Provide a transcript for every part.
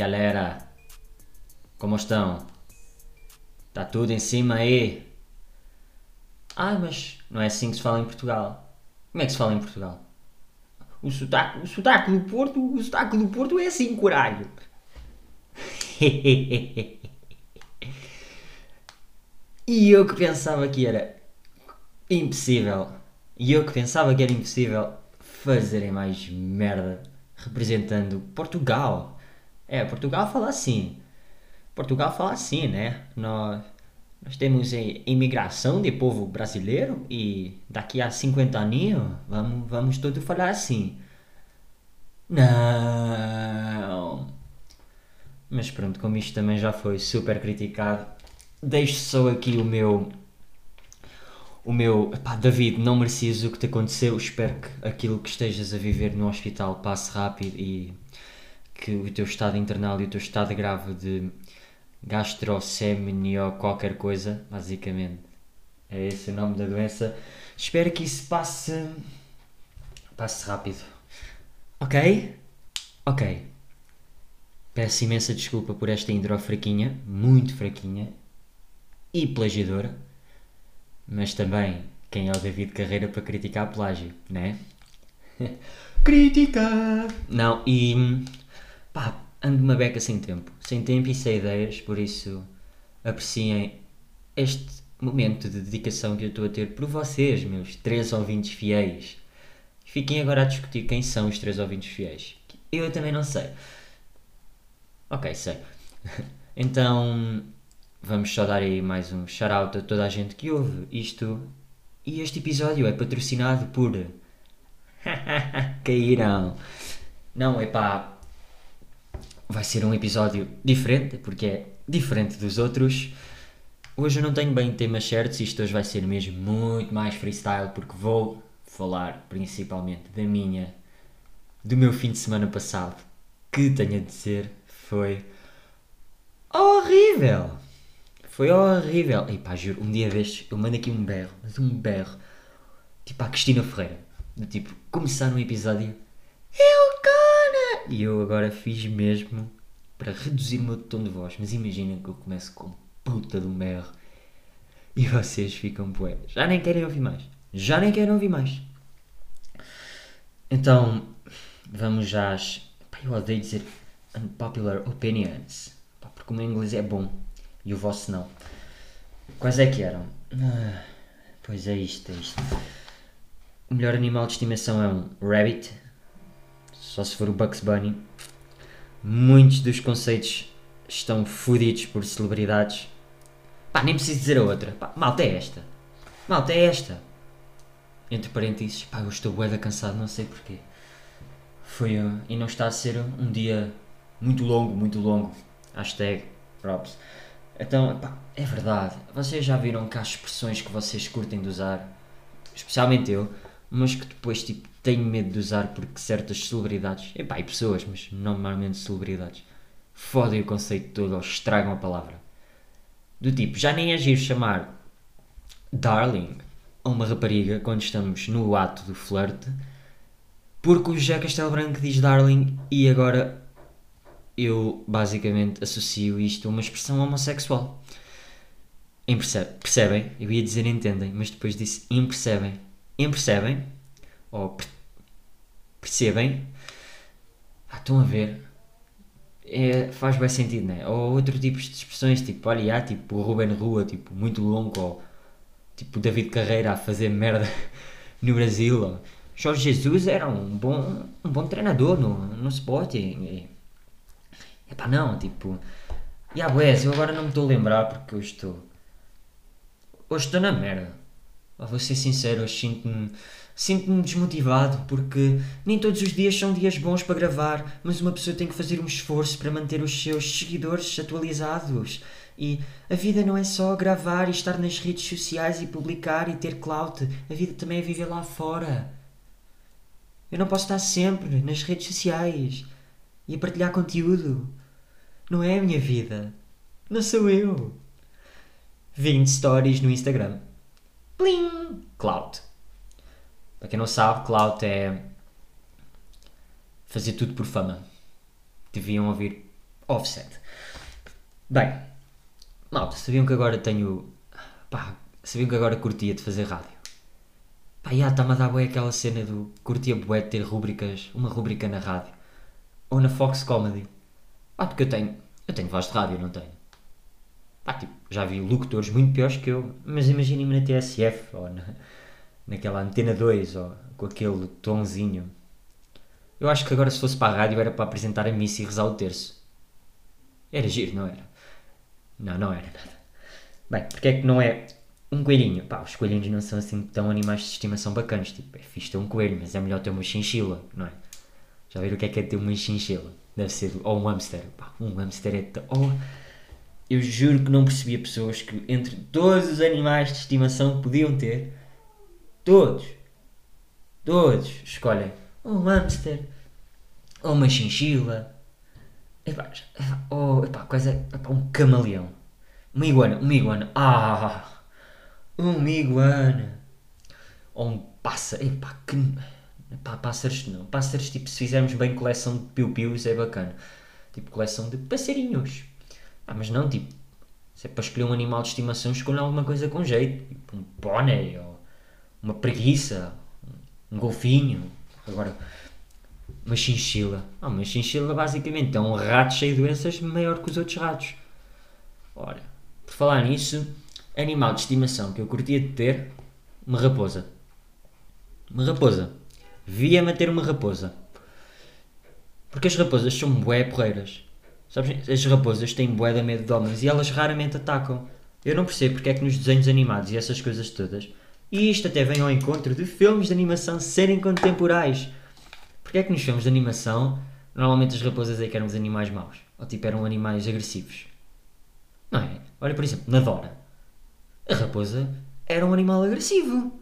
galera? Como estão? Tá tudo em cima aí? Ah, mas não é assim que se fala em Portugal. Como é que se fala em Portugal? O sotaque, o sotaque do Porto, o sotaque do Porto é assim, coralho. e eu que pensava que era impossível. E eu que pensava que era impossível fazerem mais merda representando Portugal. É, Portugal fala assim. Portugal fala assim, né? Nós, nós temos imigração de povo brasileiro e daqui a 50 anos vamos, vamos todos falar assim. Não. Mas pronto, como isto também já foi super criticado, deixo só aqui o meu. O meu. Pá, David, não merecias o que te aconteceu. Espero que aquilo que estejas a viver no hospital passe rápido e que o teu estado internal e o teu estado grave de gastrosemia ou qualquer coisa, basicamente. É esse o nome da doença. Espero que isso passe. passe rápido. Ok? Ok. Peço imensa desculpa por esta intro fraquinha, muito fraquinha e plagiadora, mas também quem é o David Carreira para criticar plágio, né? Crítica! Não, e pá, ando uma beca sem tempo, sem tempo e sem ideias, por isso apreciem este momento de dedicação que eu estou a ter por vocês, meus três ouvintes fiéis. Fiquem agora a discutir quem são os três ouvintes fiéis. Eu também não sei. Ok, sei. então, vamos só dar aí mais um shout-out a toda a gente que ouve isto. E este episódio é patrocinado por. Caíram! Não, é pá. Vai ser um episódio diferente, porque é diferente dos outros. Hoje eu não tenho bem temas certos, isto hoje vai ser mesmo muito mais freestyle, porque vou falar principalmente da minha. do meu fim de semana passado. Que tenho a dizer, foi. horrível! Foi horrível! E pá, juro, um dia destes eu mando aqui um berro, mas um berro, tipo a Cristina Ferreira. Do tipo, começar um episódio. Eu! E eu agora fiz mesmo para reduzir o meu tom de voz, mas imagina que eu começo com puta de um berro e vocês ficam poé. Já nem querem ouvir mais. Já nem querem ouvir mais. Então, vamos já às. Pá, eu odeio dizer unpopular opinions. Pá, porque o meu inglês é bom e o vosso não. Quais é que eram? Ah, pois é isto, é isto. O melhor animal de estimação é um rabbit. Só se for o Bugs Bunny. Muitos dos conceitos estão fodidos por celebridades. Pá, nem preciso dizer a outra. Pá, malta é esta. Malta é esta. Entre parênteses, pá, eu estou bué cansado, não sei porquê. Foi, uh, e não está a ser um dia muito longo, muito longo. Hashtag props. Então, pá, é verdade. Vocês já viram que há expressões que vocês curtem de usar, especialmente eu, mas que depois, tipo, tenho medo de usar porque certas celebridades, e pá, e pessoas, mas normalmente celebridades, fodem o conceito todo ou estragam a palavra. Do tipo, já nem é giro chamar darling a uma rapariga quando estamos no ato do flerte, porque o José Castelo Branco diz darling e agora eu basicamente associo isto a uma expressão homossexual. Percebem? Eu ia dizer entendem, mas depois disse impercebem. Impercebem? Ou percebem? Ah, estão a ver? É, faz bem sentido, né? Ou outro tipo de expressões, tipo, olha, há, tipo o Ruben Rua, tipo, muito longo, ou tipo o David Carreira a fazer merda no Brasil. Ou, Jorge Jesus era um bom, um bom treinador no, no Sport. E, Epá, não, tipo. E a eu agora não me estou a lembrar porque eu estou. Hoje estou na merda. Vou ser sincero, sinto-me. Sinto-me desmotivado porque nem todos os dias são dias bons para gravar, mas uma pessoa tem que fazer um esforço para manter os seus seguidores atualizados. E a vida não é só gravar e estar nas redes sociais e publicar e ter clout. A vida também é viver lá fora. Eu não posso estar sempre nas redes sociais e a partilhar conteúdo. Não é a minha vida. Não sou eu. 20 stories no Instagram. Plim! Clout. Para quem não sabe, clout é fazer tudo por fama. Deviam ouvir offset. Bem, malta, sabiam que agora tenho. Pá, sabiam que agora curtia de fazer rádio? Pá, já está-me a dar bem aquela cena do curtia bué de ter rubricas, uma rubrica na rádio. Ou na Fox Comedy. Pá, porque eu tenho. Eu tenho voz de rádio, não tenho. Pá, tipo, já vi locutores muito piores que eu, mas imaginem-me na TSF ou na, naquela antena 2 ou com aquele tonzinho. Eu acho que agora se fosse para a rádio era para apresentar a missa e rezar o terço. Era giro, não era? Não, não era nada. Bem, porque é que não é um coelhinho? Pá, os coelhinhos não são assim tão animais de estimação bacanas. Tipo, é fixe ter um coelho, mas é melhor ter uma chinchila, não é? Já viram o que é que é ter uma chinchila? Deve ser, ou um hamster. Pá, um hamster é tão... Oh, eu juro que não percebia pessoas que entre todos os animais de estimação que podiam ter, todos, todos escolhem um hamster, ou uma chinchila, epá, ou epá, coisa, epá, um camaleão, uma iguana, uma iguana, ah, uma iguana, ou um pássaro, epá, que, epá, pássaros não, pássaros tipo, se fizermos bem coleção de piu-pius é bacana, tipo coleção de passarinhos, ah, mas não, tipo, se é para escolher um animal de estimação, escolha alguma coisa com jeito, tipo um pônei, ou uma preguiça, um golfinho, Agora, uma chinchila. Ah, uma chinchila basicamente é um rato cheio de doenças maior que os outros ratos. Ora, por falar nisso, animal de estimação que eu curtia de ter, uma raposa. Uma raposa. Via-me ter uma raposa. Porque as raposas são bué porreiras. Sabes, as raposas têm bué da medo de homens e elas raramente atacam. Eu não percebo porque é que nos desenhos animados e essas coisas todas e isto até vem ao encontro de filmes de animação serem contemporais. Porque é que nos filmes de animação normalmente as raposas é que eram os animais maus? Ou tipo eram animais agressivos? Não é? Olha, por exemplo, na Dora. A raposa era um animal agressivo.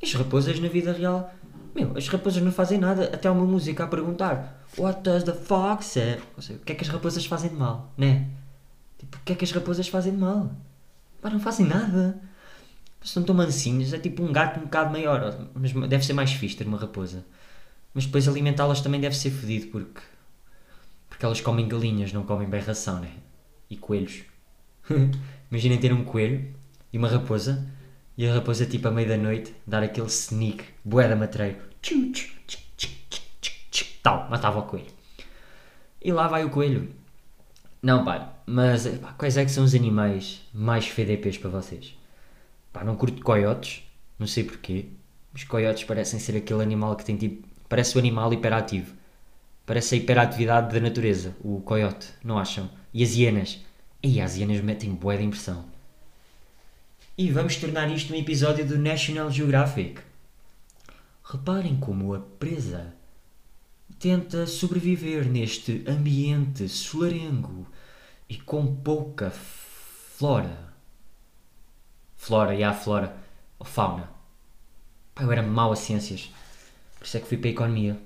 As raposas na vida real. Meu, as raposas não fazem nada. Até há uma música a perguntar: What does the fox say? Ou seja, o que é que as raposas fazem de mal? Né? Tipo, o que é que as raposas fazem de mal? Pá, não fazem nada são tão mansinhos, é tipo um gato um bocado maior, mas deve ser mais fixe ter uma raposa. Mas depois alimentá-las também deve ser fedido porque porque elas comem galinhas, não comem bem ração, né? E coelhos. Imaginem ter um coelho e uma raposa e a raposa tipo à meia da noite dar aquele sneak, boeda matreiro. Tal, matava o coelho. E lá vai o coelho. Não, pá, mas pá, quais é que são os animais mais FDPs para vocês? Pá, não curto coiotes, não sei porquê. Os coiotes parecem ser aquele animal que tem tipo. Parece o animal hiperativo. Parece a hiperatividade da natureza, o coiote, não acham? E as hienas. E as hienas metem bué de impressão. E vamos tornar isto um episódio do National Geographic. Reparem como a presa tenta sobreviver neste ambiente solarengo e com pouca flora flora, e a flora, ou fauna. Eu era mau a ciências, por isso é que fui para a economia.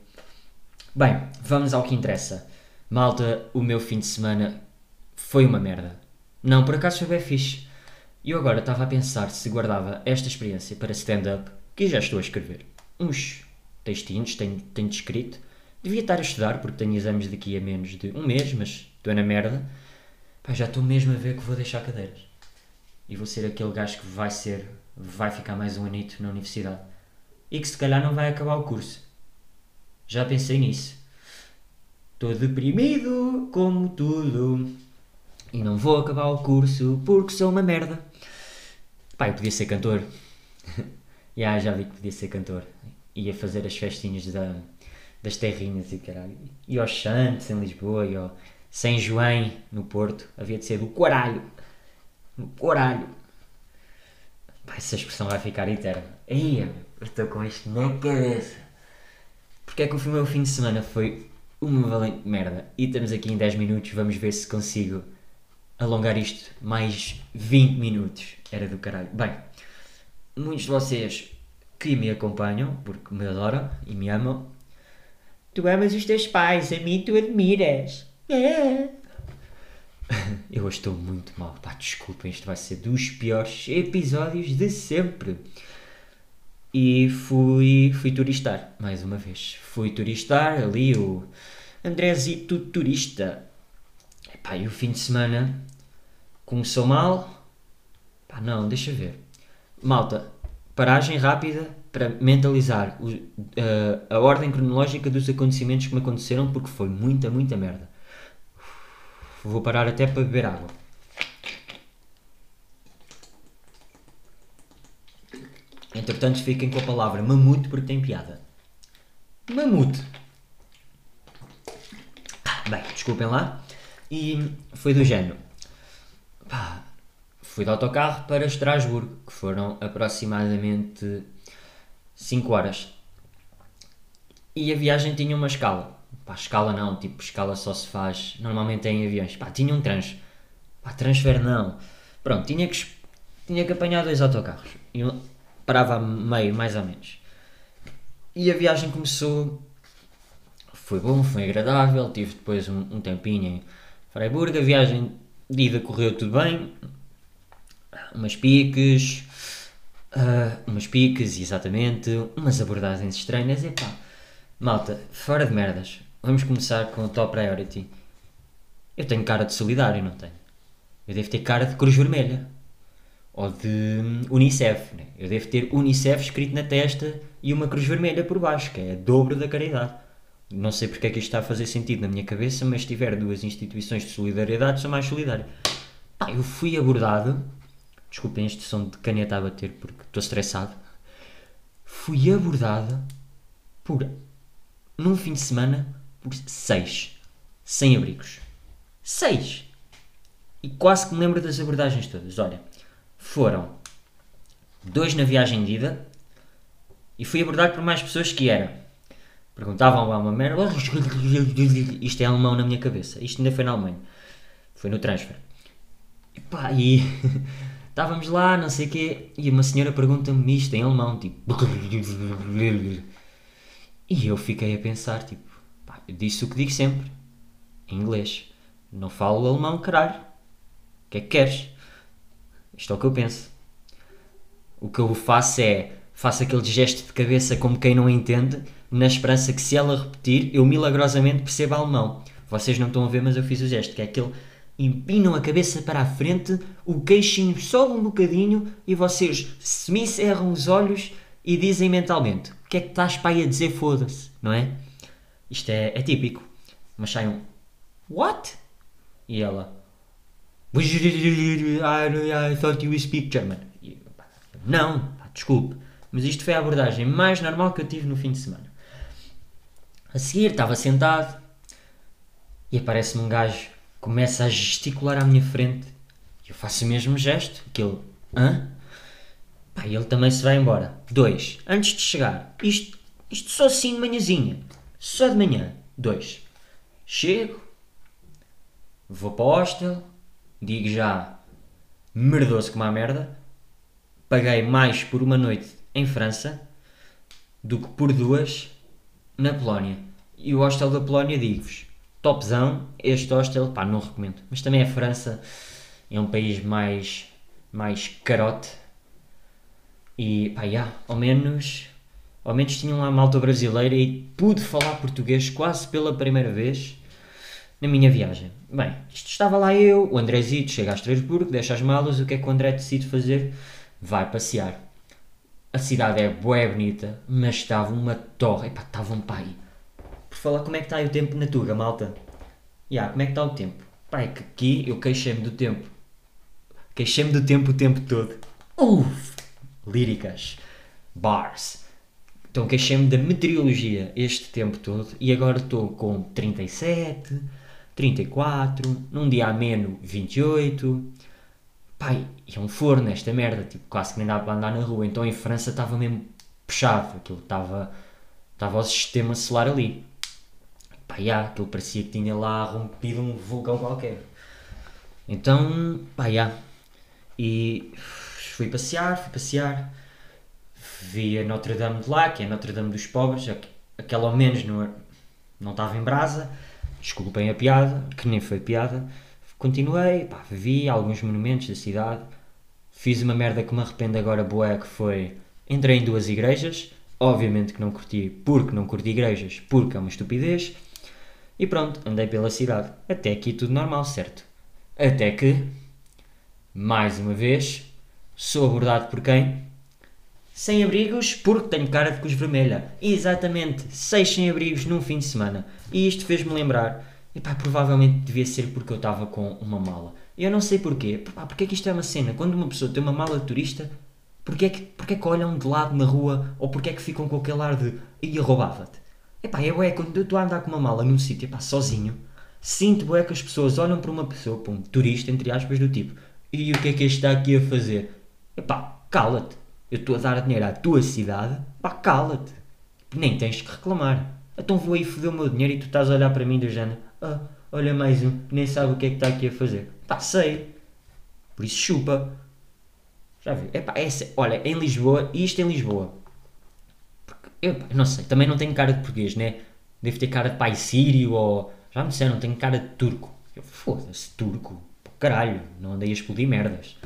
Bem, vamos ao que interessa. Malta, o meu fim de semana foi uma merda. Não, por acaso foi bem fixe. E eu agora estava a pensar se guardava esta experiência para stand-up, que já estou a escrever. Uns textinhos, tenho, tenho descrito. Devia estar a estudar, porque tenho exames daqui a menos de um mês, mas estou na merda. Pá, já estou mesmo a ver que vou deixar cadeiras e vou ser aquele gajo que vai ser, vai ficar mais um anito na universidade e que se calhar não vai acabar o curso. Já pensei nisso. Estou deprimido como tudo e não vou acabar o curso porque sou uma merda. Pá, eu podia ser cantor. yeah, já vi que podia ser cantor. Ia fazer as festinhas da, das terrinhas e caralho. E aos Santos em Lisboa e ao São João no Porto. Havia de ser do caralho no coralho. essa expressão vai ficar eterna. Aí, estou com isto na cabeça. Porque é que o meu fim de semana foi uma valente merda. E estamos aqui em 10 minutos, vamos ver se consigo alongar isto mais 20 minutos. Era do caralho. Bem, muitos de vocês que me acompanham, porque me adoram e me amam, tu amas os teus pais, a mim tu admiras. É. Eu hoje estou muito mal, pá, desculpem, isto vai ser dos piores episódios de sempre. E fui, fui turistar, mais uma vez. Fui turistar ali, o Andrezito Turista. Pá, e o fim de semana começou mal. Pá, não, deixa ver. Malta, paragem rápida para mentalizar o- a- a ordem cronológica dos acontecimentos que me aconteceram porque foi muita, muita merda. Vou parar até para beber água. Entretanto, fiquem com a palavra mamute porque tem piada. Mamute. Bem, desculpem lá. E foi do género. Pá, fui de autocarro para Estrasburgo, que foram aproximadamente 5 horas. E a viagem tinha uma escala. Pá, escala não, tipo, escala só se faz normalmente é em aviões. Pá, tinha um trans. Pá, transfer não. Pronto, tinha que, tinha que apanhar dois autocarros. E parava meio, mais ou menos. E a viagem começou. Foi bom, foi agradável. Tive depois um, um tempinho em Freiburg. A viagem de ida correu tudo bem. Umas piques. ah, umas piques, exatamente. Umas abordagens estranhas. E pá, malta, fora de merdas. Vamos começar com o top priority. Eu tenho cara de solidário, não tenho? Eu devo ter cara de Cruz Vermelha. Ou de hum, Unicef. Né? Eu devo ter Unicef escrito na testa e uma cruz vermelha por baixo, que é dobro da caridade. Não sei porque é que isto está a fazer sentido na minha cabeça, mas se tiver duas instituições de solidariedade, sou mais solidário. Pá, eu fui abordado. Desculpem este som de caneta a bater porque estou estressado. Fui abordado por. num fim de semana por seis sem-abrigos. Seis! E quase que me lembro das abordagens todas. Olha, foram dois na viagem de ida e fui abordado por mais pessoas que era. Perguntavam lá uma merda. Isto é alemão na minha cabeça. Isto ainda foi na Alemanha. Foi no transfer. E pá, e estávamos lá, não sei o quê, e uma senhora pergunta-me isto em alemão, tipo. E eu fiquei a pensar, tipo, pá, eu disse o que digo sempre, em inglês. Não falo alemão, caralho. O que é que queres? Isto é o que eu penso. O que eu faço é, faço aquele gesto de cabeça como quem não entende, na esperança que se ela repetir, eu milagrosamente perceba alemão. Vocês não estão a ver, mas eu fiz o gesto, que é aquele empinam a cabeça para a frente, o queixinho sobe um bocadinho e vocês semi-cerram os olhos e dizem mentalmente: O que é que estás para aí a dizer? Foda-se, não é? Isto é, é típico. Mas sai um What? E ela I thought you speak German. E, pá, não, pá, desculpe. Mas isto foi a abordagem mais normal que eu tive no fim de semana. A seguir, estava sentado e aparece-me um gajo, começa a gesticular à minha frente. E eu faço o mesmo gesto, aquele, hã? Pá, ele também se vai embora. Dois, antes de chegar, isto, isto só assim de manhãzinha, só de manhã. Dois, chego, vou para o hostel, digo já, merdoso como a merda, paguei mais por uma noite em França do que por duas na Polónia. E o hostel da Polónia, digo-vos, topzão, este hostel, pá, não recomendo. Mas também a França é um país mais, mais carote. E, pá, já, ao menos, ao menos tinham lá malta brasileira e pude falar português quase pela primeira vez na minha viagem. Bem, isto estava lá eu, o Andrezito chega a Estrasburgo, deixa as malas, o que é que o André decide fazer? Vai passear. A cidade é bué bonita, mas estava uma torre, epá, estava um pai. Por falar, como é que está aí o tempo na Tuga, malta? Ya, como é que está o tempo? Pá, é que aqui eu queixei-me do tempo. Queixei-me do tempo o tempo todo. Uf! Líricas. Bars. Então queixei-me da meteorologia este tempo todo e agora estou com 37, 34, num dia ameno 28. Pai, é um forno esta merda, tipo, quase que nem dá para andar na rua. Então em França estava mesmo puxado, aquilo estava, estava o sistema solar ali. Pá, já, aquilo parecia que tinha lá rompido um vulcão qualquer. Então, pá, já. E fui passear, fui passear. Vi a Notre Dame de lá, que é a Notre Dame dos pobres, aqu- aquela ao menos não, não estava em brasa. Desculpem a piada, que nem foi piada. Continuei, pá, vi alguns monumentos da cidade. Fiz uma merda que me arrependo agora, boé, que foi... Entrei em duas igrejas. Obviamente que não curti, porque não curti igrejas, porque é uma estupidez. E pronto, andei pela cidade. Até aqui tudo normal, certo? Até que, mais uma vez, sou abordado por quem? Sem abrigos porque tenho cara de cruz vermelha. Exatamente, seis sem abrigos num fim de semana. E isto fez-me lembrar. E pá, provavelmente devia ser porque eu estava com uma mala. E eu não sei porquê. Pá, porque é que isto é uma cena? Quando uma pessoa tem uma mala de turista, porquê é que, porquê é que olham de lado na rua ou porquê é que ficam com aquele ar de ia roubava-te? Epá, eu é quando eu estou a andar com uma mala num sítio, epá, sozinho, sinto é que as pessoas olham para uma pessoa, para um turista, entre aspas, do tipo, e o que é que este está aqui a fazer? Epá, cala-te. Eu estou a dar dinheiro à tua cidade, pá, cala-te. Nem tens que reclamar. Então vou aí foder o meu dinheiro e tu estás a olhar para mim do género, ah, olha mais um, nem sabe o que é que está aqui a fazer. Pá, sei. Por isso chupa. Já viu? Epá, essa, olha, em Lisboa, isto em Lisboa, eu não sei, também não tenho cara de português, né? Devo ter cara de pai sírio ou. Já me disseram, tenho cara de turco. Eu, foda-se, turco. Pô, caralho, não andei a explodir merdas.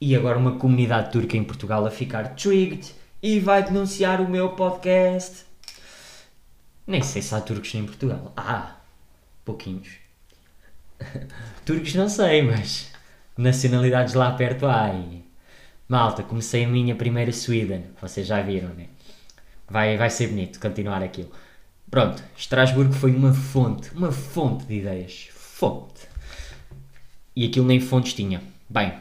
E agora uma comunidade turca em Portugal a ficar trigged e vai denunciar o meu podcast. Nem sei se há turcos em Portugal. Ah, pouquinhos. turcos não sei, mas nacionalidades lá perto há. Malta, comecei a minha primeira Sweden. Vocês já viram, né? Vai, vai ser bonito continuar aquilo. Pronto, Estrasburgo foi uma fonte, uma fonte de ideias. Fonte. E aquilo nem fontes tinha. Bem,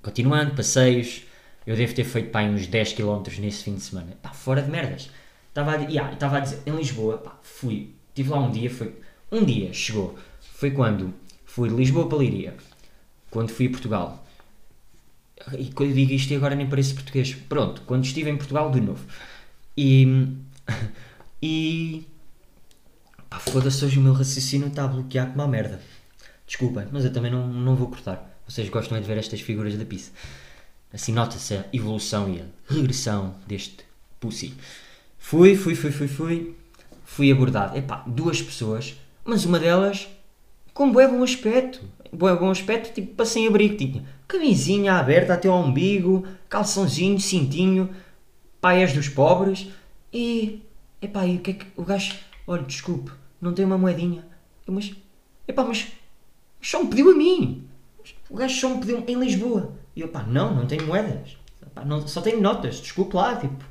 continuando, passeios. Eu devo ter feito pá, uns 10 km nesse fim de semana. Pá, fora de merdas. Estava a, yeah, a dizer, em Lisboa, pá, fui. Estive lá um dia, foi. Um dia chegou. Foi quando fui de Lisboa para Liria. Quando fui a Portugal. E quando digo isto, agora nem parece português. Pronto, quando estive em Portugal de novo. E. E. Pá, foda-se, hoje o meu raciocínio está a bloquear uma merda. Desculpem, mas eu também não, não vou cortar. Vocês gostam é de ver estas figuras da pizza. Assim nota-se a evolução e a regressão deste pussy. Fui, fui, fui, fui, fui. Fui abordado. Epá, duas pessoas, mas uma delas com bué bom aspecto. Bué bom aspecto, tipo, para sem abrigo. Tinha camisinha aberta até ao umbigo, calçãozinho, cintinho paias dos pobres e. Epá, e o que é que. O gajo. Olha, desculpe, não tem uma moedinha. Mas. Epá, mas. Só me pediu a mim. O gajo só me pediu em Lisboa. E eu, pá, não, não tenho moedas. Epá, não, só tenho notas, desculpe lá, tipo.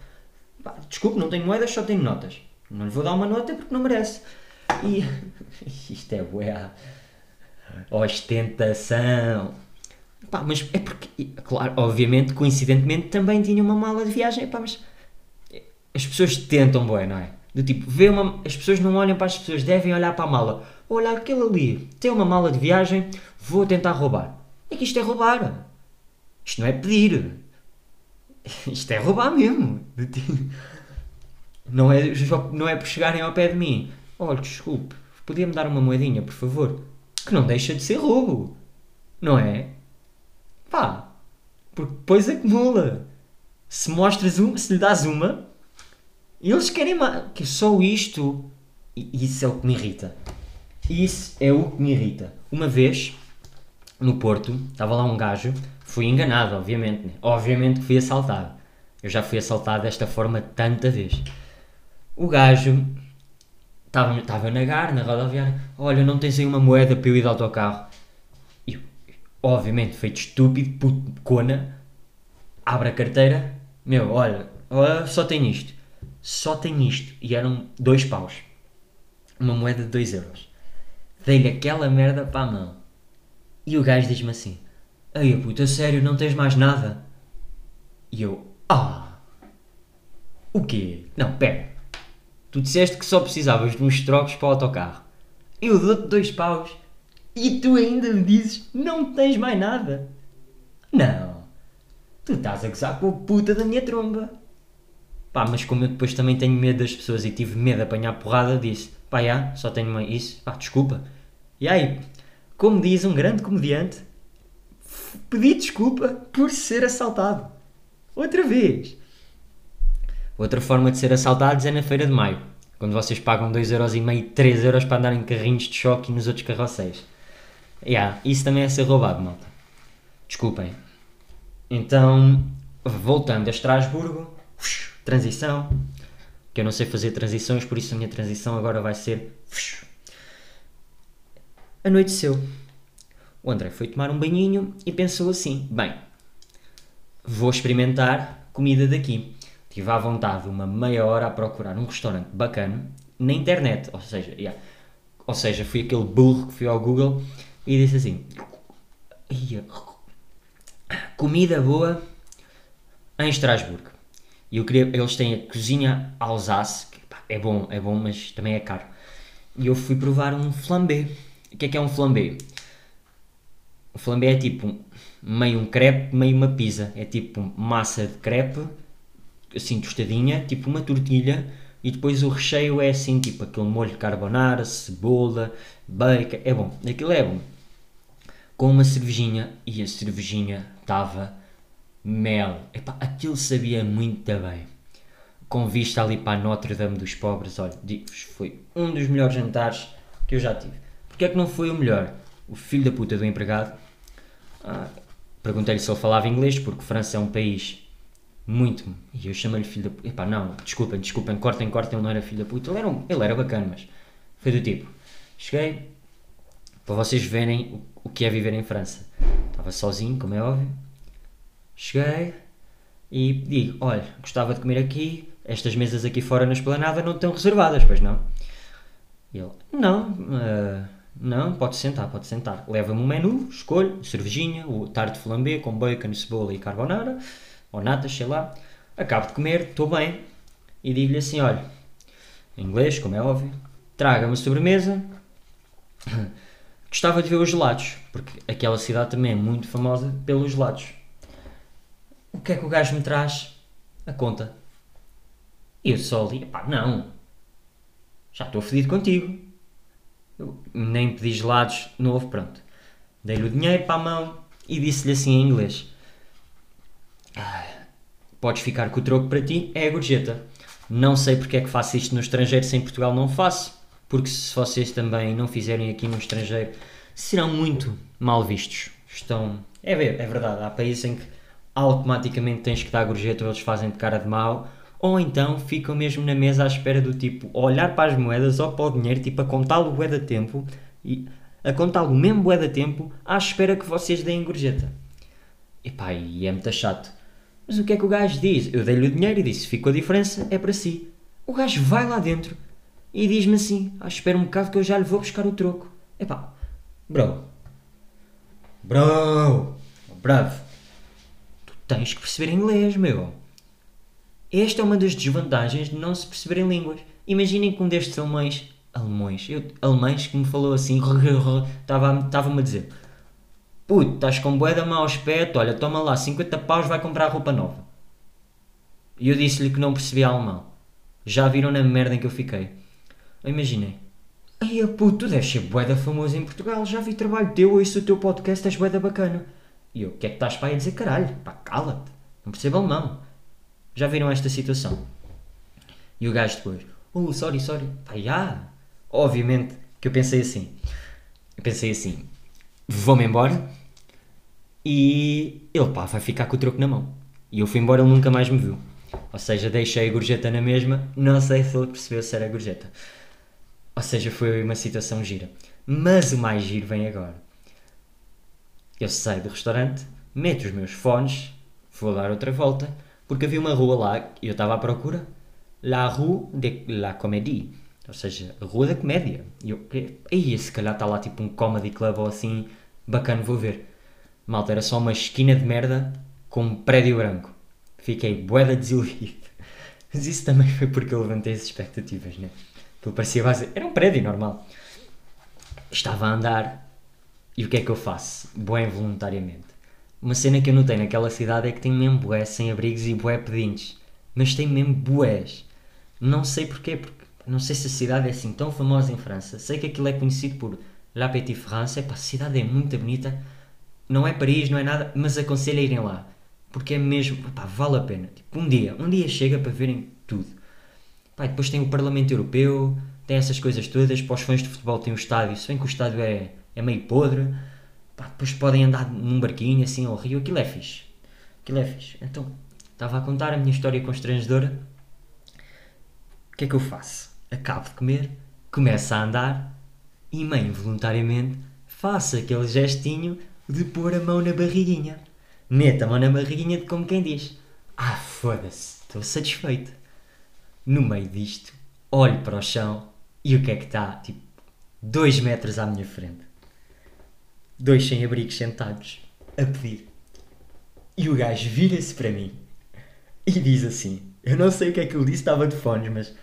Desculpe, não tenho moedas, só tenho notas. Não lhe vou dar uma nota porque não merece. E. Isto é bué. Ostentação. Pá, mas é porque, claro, obviamente, coincidentemente, também tinha uma mala de viagem. Pá, mas as pessoas tentam, boé, não é? Do tipo, vê uma, as pessoas não olham para as pessoas, devem olhar para a mala. Olha, aquele ali tem uma mala de viagem, vou tentar roubar. É que isto é roubar. Isto não é pedir. Isto é roubar mesmo. Não é, não é por chegarem ao pé de mim. Olha, desculpe, podia-me dar uma moedinha, por favor? Que não deixa de ser roubo. Não é? Pá, porque depois acumula. Se mostras uma, se lhe dás uma, eles querem mais. Que só isto. Isso é o que me irrita. Isso é o que me irrita. Uma vez, no Porto, estava lá um gajo, fui enganado, obviamente. Né? Obviamente que fui assaltado. Eu já fui assaltado desta forma tanta vez. O gajo estava, estava na gar, na rodoviária. Olha, não tens aí uma moeda para eu ir de autocarro obviamente feito estúpido, puto, cona, abre a carteira, meu, olha, só tem isto, só tem isto, e eram dois paus, uma moeda de dois euros. Dei-lhe aquela merda para a mão. E o gajo diz-me assim: Ei, puta, sério, não tens mais nada? E eu: Ah, o quê? Não, pera. Tu disseste que só precisavas de uns trocos para o autocarro. Eu dou-te dois paus e tu ainda me dizes não tens mais nada. Não. Tu estás a gozar com a puta da minha tromba. Pá, mas como eu depois também tenho medo das pessoas e tive medo de apanhar porrada, disse: pá, já, só tenho isso. Pá, desculpa. E aí, como diz um grande comediante, pedi desculpa por ser assaltado. Outra vez. Outra forma de ser assaltados é na Feira de Maio, quando vocês pagam 2,5€, 3€ para andar em carrinhos de choque e nos outros carroceiros. Yeah, isso também é ser roubado, malta. Desculpem. Então, voltando a Estrasburgo, transição. que eu não sei fazer transições, por isso a minha transição agora vai ser. Anoiteceu. O André foi tomar um banhinho e pensou assim: bem, vou experimentar comida daqui. Tive à vontade uma meia hora a procurar um restaurante bacana na internet, ou seja, yeah. ou seja, fui aquele burro que fui ao Google e disse assim: comida boa em Estrasburgo. E eu queria, eles têm a cozinha Alsace, que pá, é bom, é bom, mas também é caro. E eu fui provar um flambé. O que é que é um flambé? O flambé é tipo meio um crepe, meio uma pizza. É tipo massa de crepe, assim tostadinha, tipo uma tortilha, e depois o recheio é assim, tipo aquele molho carbonara, cebola, bacon. É bom, aquilo é bom. Com uma cervejinha, e a cervejinha estava mel. Epá, aquilo sabia muito bem. Com vista ali para a Notre Dame dos Pobres, olha, digo-vos, foi um dos melhores jantares que eu já tive. Porquê é que não foi o melhor? O filho da puta do empregado. Ah, Perguntei-lhe se ele falava inglês, porque França é um país muito. E eu chamei-lhe filho da puta. Epá, não, desculpem, desculpem, cortem, cortem, ele não era filho da puta. Ele era, um, ele era bacana, mas foi do tipo. Cheguei, para vocês verem o, que é viver em França. Estava sozinho, como é óbvio. Cheguei e digo: Olha, gostava de comer aqui, estas mesas aqui fora na esplanada não estão reservadas, pois não? E ele: Não, uh, não, pode sentar, pode sentar. Leva-me um menu, escolho, cervejinha, o tarte flambé com bacon, cebola e carbonara, ou natas, sei lá. Acabo de comer, estou bem, e digo-lhe assim: Olha, em inglês, como é óbvio, traga-me sobremesa. Gostava de ver os gelados, porque aquela cidade também é muito famosa pelos gelados o que é que o gajo me traz? A conta. Eu só ali, pá, não. Já estou fedido contigo. Eu nem pedi gelados novo, pronto. Dei-lhe o dinheiro para a mão e disse-lhe assim em inglês: ah, Podes ficar com o troco para ti, é a gorjeta. Não sei porque é que faço isto no estrangeiro se em Portugal não faço, porque se vocês também não fizerem aqui no estrangeiro, serão muito mal vistos. Estão. É, é verdade, há países em que automaticamente tens que dar gorjeta ou eles fazem de cara de mau, ou então ficam mesmo na mesa à espera do tipo olhar para as moedas ou para o dinheiro, tipo a contá-lo bué da tempo, e a contá-lo mesmo bué da tempo, à espera que vocês deem gorjeta. E pá, e é muito chato. Mas o que é que o gajo diz? Eu dei-lhe o dinheiro e disse, ficou a diferença, é para si. O gajo vai lá dentro e diz-me assim, ah, espera um bocado que eu já lhe vou buscar o troco. Epá, bro, bro, bravo, tens que perceber inglês, meu. Esta é uma das desvantagens de não se perceberem línguas. Imaginem que um destes alemães, alemães, eu, alemães que me falou assim, estava-me a dizer: Puto, estás com bué da mau aspecto, olha, toma lá 50 paus, vai comprar roupa nova. E eu disse-lhe que não percebia alemão. Já viram na merda em que eu fiquei. Eu imaginei. Ai, puto, tu deves ser bué da famoso em Portugal, já vi trabalho teu, ouço o teu podcast, és bué da bacana. E eu, o que é que estás para aí a dizer caralho? Pá, cala-te. Não percebo alemão. Já viram esta situação? E o gajo depois, oh, sorry, sorry. Pá, já. Obviamente que eu pensei assim. Eu pensei assim, vou-me embora e ele, pá, vai ficar com o troco na mão. E eu fui embora, ele nunca mais me viu. Ou seja, deixei a gorjeta na mesma, não sei se ele percebeu se era gorjeta. Ou seja, foi uma situação gira. Mas o mais giro vem agora. Eu saio do restaurante, meto os meus fones, vou dar outra volta, porque havia uma rua lá e eu estava à procura. La Rue de la Comédie. Ou seja, a Rua da Comédia. E eu, aí se calhar está lá tipo um comedy club ou assim, bacana, vou ver. Malta, era só uma esquina de merda com um prédio branco. Fiquei boeda desiludido. Mas isso também foi porque eu levantei as expectativas, né? Aquilo parecia base... Era um prédio normal. Estava a andar e o que é que eu faço? Bué voluntariamente. Uma cena que eu notei naquela cidade é que tem mesmo bué sem abrigos e bué pedintes. Mas tem mesmo bués. Não sei porquê, porque não sei se a cidade é assim tão famosa em França. Sei que aquilo é conhecido por La Petite France. Epá, a cidade é muito bonita. Não é Paris, não é nada, mas aconselho a irem lá. Porque é mesmo, epá, vale a pena. Tipo, um dia, um dia chega para verem tudo. Epá, depois tem o Parlamento Europeu, tem essas coisas todas. Para os fãs de futebol tem o estádio. Se bem que o estádio é é meio podre. Pá, depois podem andar num barquinho assim ao rio, aquilo é fixe. Aquilo é fixe. Então, estava a contar a minha história constrangedora. que é que eu faço? Acabo de comer, começo a andar e, meio involuntariamente, faço aquele gestinho de pôr a mão na barriguinha. Meto a mão na barriguinha de como quem diz: Ah, foda-se, estou satisfeito. No meio disto, olho para o chão e o que é que está? Tipo, dois metros à minha frente. Dois sem-abrigos sentados, a pedir. E o gajo vira-se para mim e diz assim: Eu não sei o que é que ele disse, estava de fones, mas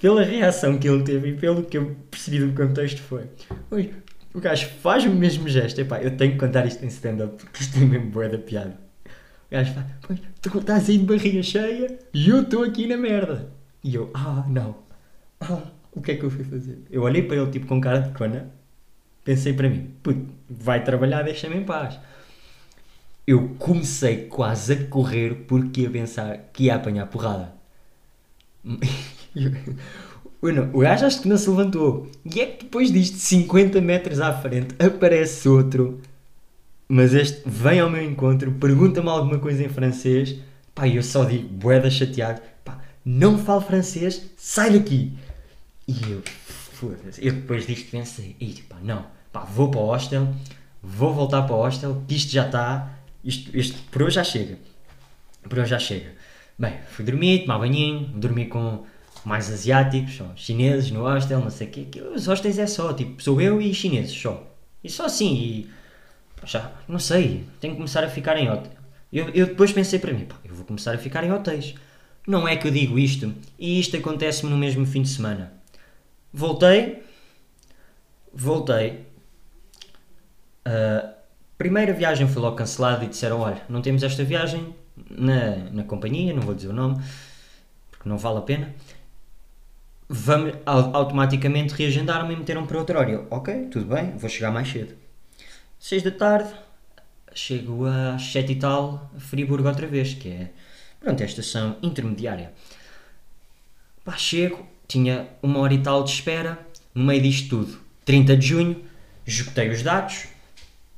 pela reação que ele teve e pelo que eu percebi do contexto foi: Oi, o gajo faz o mesmo gesto. Epá, eu tenho que contar isto em stand-up porque isto é mesmo boa da piada. O gajo faz: Pois, tu estás aí de barriga cheia e eu estou aqui na merda. E eu: Ah, não. Ah, o que é que eu fui fazer? Eu olhei para ele tipo com cara de cona, pensei para mim: Puto, vai trabalhar, deixa-me em paz eu comecei quase a correr porque ia pensar que ia apanhar porrada. o gajo acho que não se levantou. E é que depois disto, 50 metros à frente, aparece outro. Mas este vem ao meu encontro, pergunta-me alguma coisa em francês. Pá, eu só digo, boeda chateado. Não falo francês, sai daqui. E eu, foda-se. Eu depois disto pensei, pá, não. Pá, vou para o hostel, vou voltar para o hostel, que isto já está isto, isto por hoje já chega. Por hoje já chega. Bem, fui dormir, tomar banhinho, dormi com mais asiáticos, chineses no hostel, não sei o quê. Os hostels é só, tipo, sou eu e chineses só. E só assim, e já, não sei, tenho que começar a ficar em hotel. Eu, eu depois pensei para mim, pá, eu vou começar a ficar em hotéis. Não é que eu digo isto, e isto acontece-me no mesmo fim de semana. Voltei, voltei, uh, Primeira viagem foi logo cancelada e disseram: Olha, não temos esta viagem na, na companhia, não vou dizer o nome, porque não vale a pena. Vamos, automaticamente reagendaram-me e meteram para outro horário. Ok, tudo bem, vou chegar mais cedo. 6 da tarde, chego às 7 e tal a Friburgo outra vez, que é pronto, é a estação intermediária. Pá, chego, tinha uma hora e tal de espera, no meio disto tudo, 30 de junho, esgotei os dados,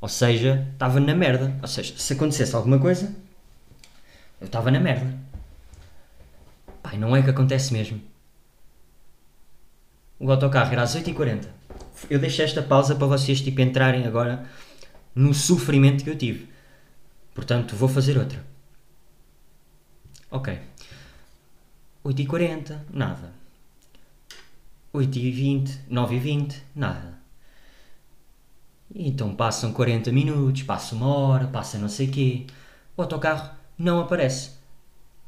ou seja, estava na merda. Ou seja, se acontecesse alguma coisa, eu estava na merda. Pai, não é que acontece mesmo. O autocarro era às 8h40. Eu deixei esta pausa para vocês tipo, entrarem agora no sofrimento que eu tive. Portanto, vou fazer outra. Ok. 8h40, nada. 8h20, 9h20, nada. Então passam 40 minutos, passa uma hora, passa não sei quê. O autocarro não aparece.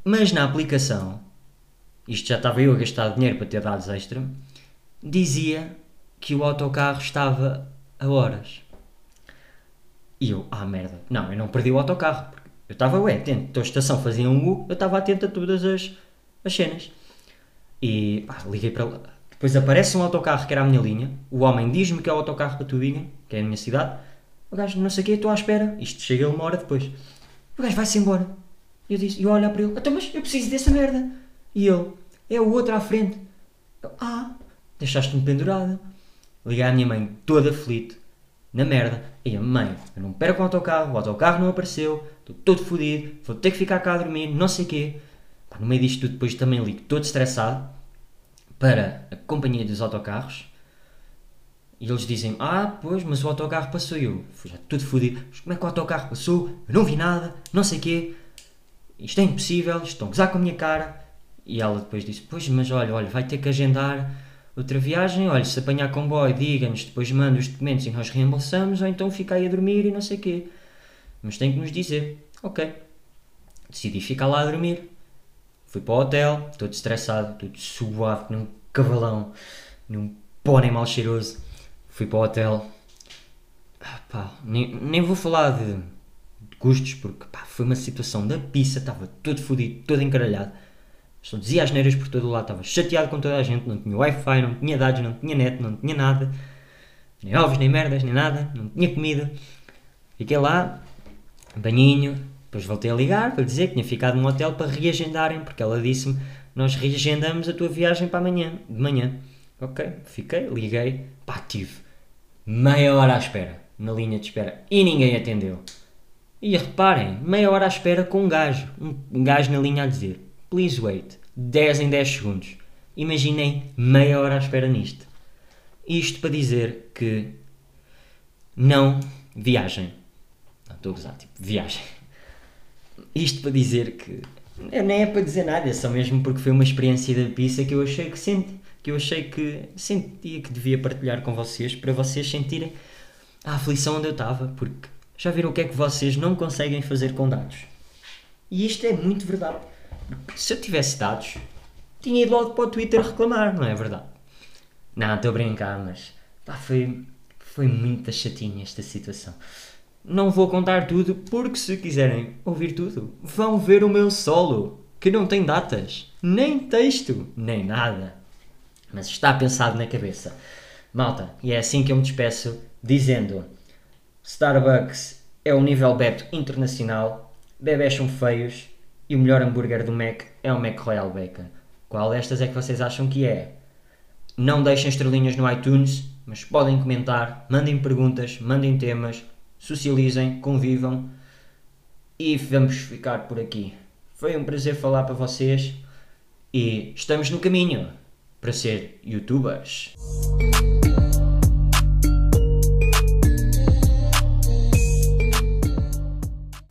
Mas na aplicação, isto já estava eu a gastar dinheiro para ter dados extra, dizia que o autocarro estava a horas. E eu, ah merda, não, eu não perdi o autocarro. Eu estava, ué, atento, então a estação fazia um U, eu estava atento a todas as, as cenas. E pá, liguei para lá. Depois aparece um autocarro que era a minha linha, o homem diz-me que é o autocarro para Tubingen, que é a minha cidade. O gajo, não sei o quê, estou à espera. Isto chega uma hora depois. O gajo vai-se embora. Eu disse, eu olho para ele, então, mas eu preciso dessa merda. E ele, é o outro à frente. Eu, ah, deixaste-me pendurado. Liguei à minha mãe, toda aflito, na merda. E a mãe, eu não perco o autocarro, o autocarro não apareceu, estou todo fodido, vou ter que ficar cá a dormir, não sei quê. Pá, no meio disto tudo, depois também ligo, todo estressado, para a companhia dos autocarros e eles dizem: Ah, pois, mas o autocarro passou. E eu fui já tudo fodido. Mas como é que o autocarro passou? Eu não vi nada, não sei quê. Isto é impossível, estão a gozar com a minha cara. E ela depois disse: Pois, mas olha, olha, vai ter que agendar outra viagem. Olha, se apanhar comboio, diga-nos, depois manda os documentos e nós reembolsamos. Ou então fica aí a dormir e não sei quê. Mas tem que nos dizer: Ok. Decidi ficar lá a dormir. Fui para o hotel, todo estressado, todo suado, num cavalão, num pônei mal cheiroso Fui para o hotel. Ah, pá, nem, nem vou falar de, de custos, porque pá, foi uma situação da pizza, estava todo fodido, todo encaralhado. Só dizia as neiras por todo o lado, estava chateado com toda a gente, não tinha Wi-Fi, não tinha dados, não tinha net, não tinha nada. Nem ovos, nem merdas, nem nada, não tinha comida. Fiquei lá, banhinho, depois voltei a ligar para dizer que tinha ficado num hotel para reagendarem, porque ela disse-me: Nós reagendamos a tua viagem para amanhã, de manhã. Ok, fiquei, liguei, pá, tive meia hora à espera, na linha de espera, e ninguém atendeu. E reparem, meia hora à espera com um gajo, um gajo na linha a dizer, please wait, 10 em 10 segundos. Imaginem meia hora à espera nisto. Isto para dizer que não viajem. Não estou a gozar, tipo, viagem. Isto para dizer que. Nem é para dizer nada, é só mesmo porque foi uma experiência da pizza que eu achei que senti, que eu achei que sentia que devia partilhar com vocês para vocês sentirem a aflição onde eu estava, porque já viram o que é que vocês não conseguem fazer com dados. E isto é muito verdade. Se eu tivesse dados, tinha ido logo para o Twitter reclamar, não é verdade? Não, estou a brincar, mas pá, foi, foi muito chatinha esta situação. Não vou contar tudo, porque se quiserem ouvir tudo, vão ver o meu solo, que não tem datas, nem texto, nem nada. Mas está pensado na cabeça. Malta, e é assim que eu me despeço, dizendo: Starbucks é o nível Beto internacional, bebés são feios e o melhor hambúrguer do Mac é o Mac Royal Bacon. Qual destas é que vocês acham que é? Não deixem estrelinhas no iTunes, mas podem comentar, mandem perguntas, mandem temas socializem, convivam e vamos ficar por aqui. Foi um prazer falar para vocês e estamos no caminho para ser youtubers.